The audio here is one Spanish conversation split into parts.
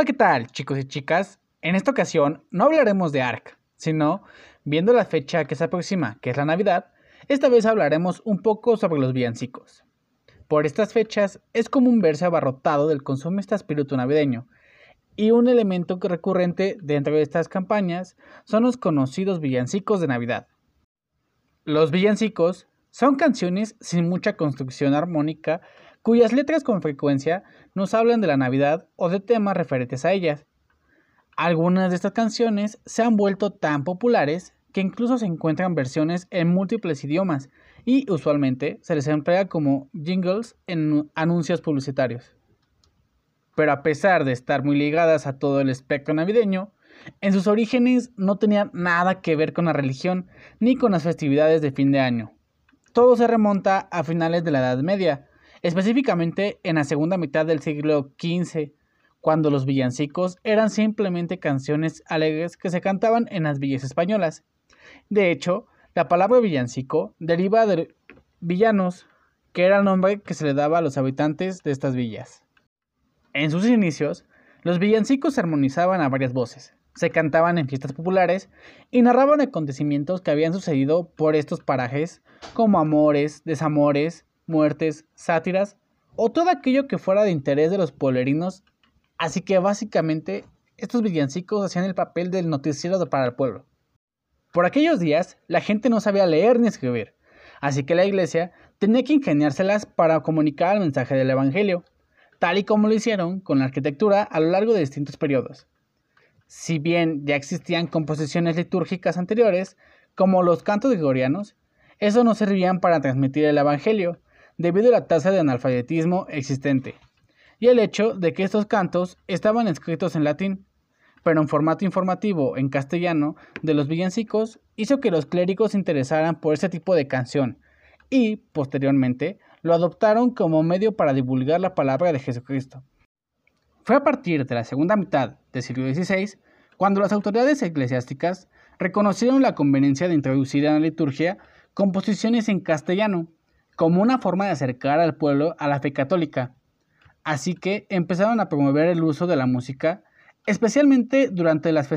Hola, ¿qué tal, chicos y chicas? En esta ocasión no hablaremos de ARC, sino, viendo la fecha que se aproxima, que es la Navidad, esta vez hablaremos un poco sobre los villancicos. Por estas fechas es común verse abarrotado del consumista espíritu navideño, y un elemento recurrente dentro de estas campañas son los conocidos villancicos de Navidad. Los villancicos son canciones sin mucha construcción armónica cuyas letras con frecuencia nos hablan de la Navidad o de temas referentes a ellas. Algunas de estas canciones se han vuelto tan populares que incluso se encuentran versiones en múltiples idiomas y usualmente se les emplea como jingles en anuncios publicitarios. Pero a pesar de estar muy ligadas a todo el espectro navideño, en sus orígenes no tenían nada que ver con la religión ni con las festividades de fin de año. Todo se remonta a finales de la Edad Media, específicamente en la segunda mitad del siglo XV, cuando los villancicos eran simplemente canciones alegres que se cantaban en las villas españolas. De hecho, la palabra villancico deriva de villanos, que era el nombre que se le daba a los habitantes de estas villas. En sus inicios, los villancicos se armonizaban a varias voces, se cantaban en fiestas populares y narraban acontecimientos que habían sucedido por estos parajes, como amores, desamores, muertes, sátiras o todo aquello que fuera de interés de los pueblerinos. Así que básicamente estos villancicos hacían el papel del noticiero para el pueblo. Por aquellos días la gente no sabía leer ni escribir, así que la iglesia tenía que ingeniárselas para comunicar el mensaje del Evangelio, tal y como lo hicieron con la arquitectura a lo largo de distintos periodos. Si bien ya existían composiciones litúrgicas anteriores, como los cantos gregorianos, eso no servían para transmitir el Evangelio, debido a la tasa de analfabetismo existente, y el hecho de que estos cantos estaban escritos en latín, pero en formato informativo en castellano de los villancicos hizo que los clérigos se interesaran por ese tipo de canción y, posteriormente, lo adoptaron como medio para divulgar la palabra de Jesucristo. Fue a partir de la segunda mitad del siglo XVI cuando las autoridades eclesiásticas reconocieron la conveniencia de introducir en la liturgia composiciones en castellano como una forma de acercar al pueblo a la fe católica. Así que empezaron a promover el uso de la música, especialmente durante las,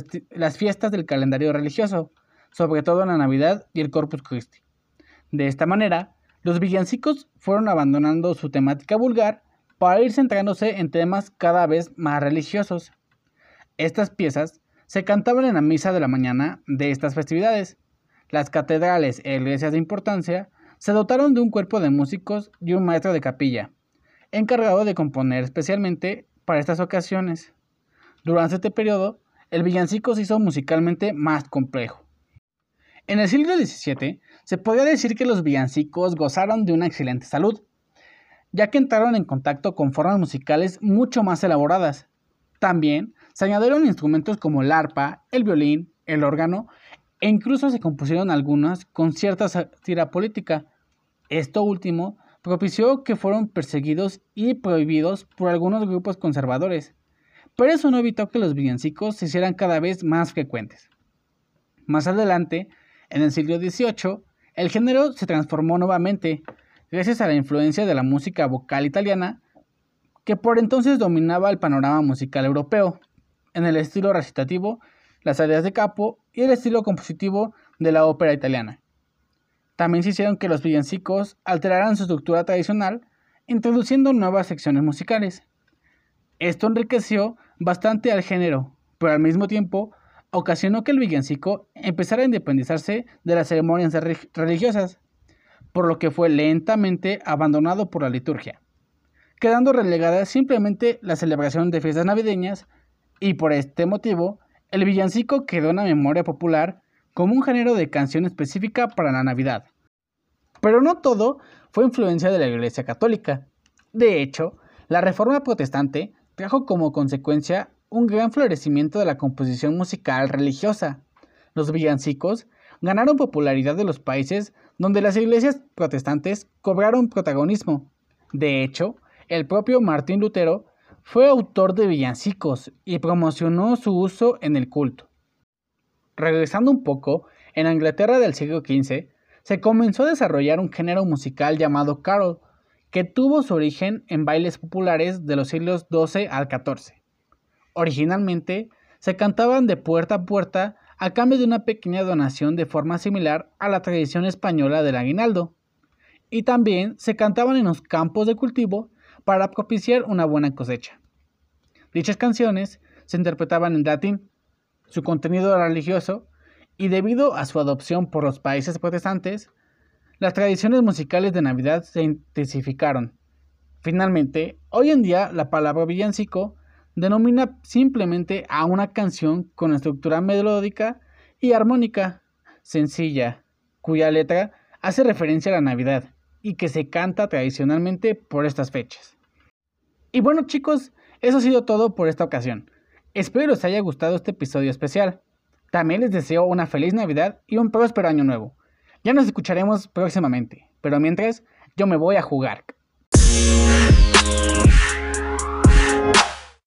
fiestas del calendario religioso, sobre todo en la Navidad y el Corpus Christi. De esta manera, los villancicos fueron abandonando su temática vulgar para ir centrándose en temas cada vez más religiosos. Estas piezas se cantaban en la misa de la mañana de estas festividades. Las catedrales e iglesias de importancia se dotaron de un cuerpo de músicos y un maestro de capilla, encargado de componer especialmente para estas ocasiones. Durante este periodo, el villancico se hizo musicalmente más complejo. En el siglo XVII, se podría decir que los villancicos gozaron de una excelente salud, ya que entraron en contacto con formas musicales mucho más elaboradas. También se añadieron instrumentos como el arpa, el violín, el órgano, e incluso se compusieron algunas con cierta sátira política, esto último propició que fueron perseguidos y prohibidos por algunos grupos conservadores, pero eso no evitó que los villancicos se hicieran cada vez más frecuentes. Más adelante, en el siglo XVIII, el género se transformó nuevamente, gracias a la influencia de la música vocal italiana, que por entonces dominaba el panorama musical europeo, en el estilo recitativo, las áreas de capo y el estilo compositivo de la ópera italiana. También se hicieron que los villancicos alteraran su estructura tradicional, introduciendo nuevas secciones musicales. Esto enriqueció bastante al género, pero al mismo tiempo ocasionó que el villancico empezara a independizarse de las ceremonias religiosas, por lo que fue lentamente abandonado por la liturgia, quedando relegada simplemente la celebración de fiestas navideñas y por este motivo el villancico quedó en la memoria popular como un género de canción específica para la Navidad. Pero no todo fue influencia de la Iglesia Católica. De hecho, la Reforma Protestante trajo como consecuencia un gran florecimiento de la composición musical religiosa. Los villancicos ganaron popularidad de los países donde las iglesias protestantes cobraron protagonismo. De hecho, el propio Martín Lutero fue autor de villancicos y promocionó su uso en el culto. Regresando un poco, en Inglaterra del siglo XV se comenzó a desarrollar un género musical llamado carol, que tuvo su origen en bailes populares de los siglos XII al XIV. Originalmente se cantaban de puerta a puerta a cambio de una pequeña donación de forma similar a la tradición española del aguinaldo. Y también se cantaban en los campos de cultivo para propiciar una buena cosecha. Dichas canciones se interpretaban en latín. Su contenido religioso y debido a su adopción por los países protestantes, las tradiciones musicales de Navidad se intensificaron. Finalmente, hoy en día la palabra villancico denomina simplemente a una canción con estructura melódica y armónica sencilla, cuya letra hace referencia a la Navidad y que se canta tradicionalmente por estas fechas. Y bueno chicos, eso ha sido todo por esta ocasión. Espero les haya gustado este episodio especial. También les deseo una feliz Navidad y un próspero año nuevo. Ya nos escucharemos próximamente, pero mientras yo me voy a jugar.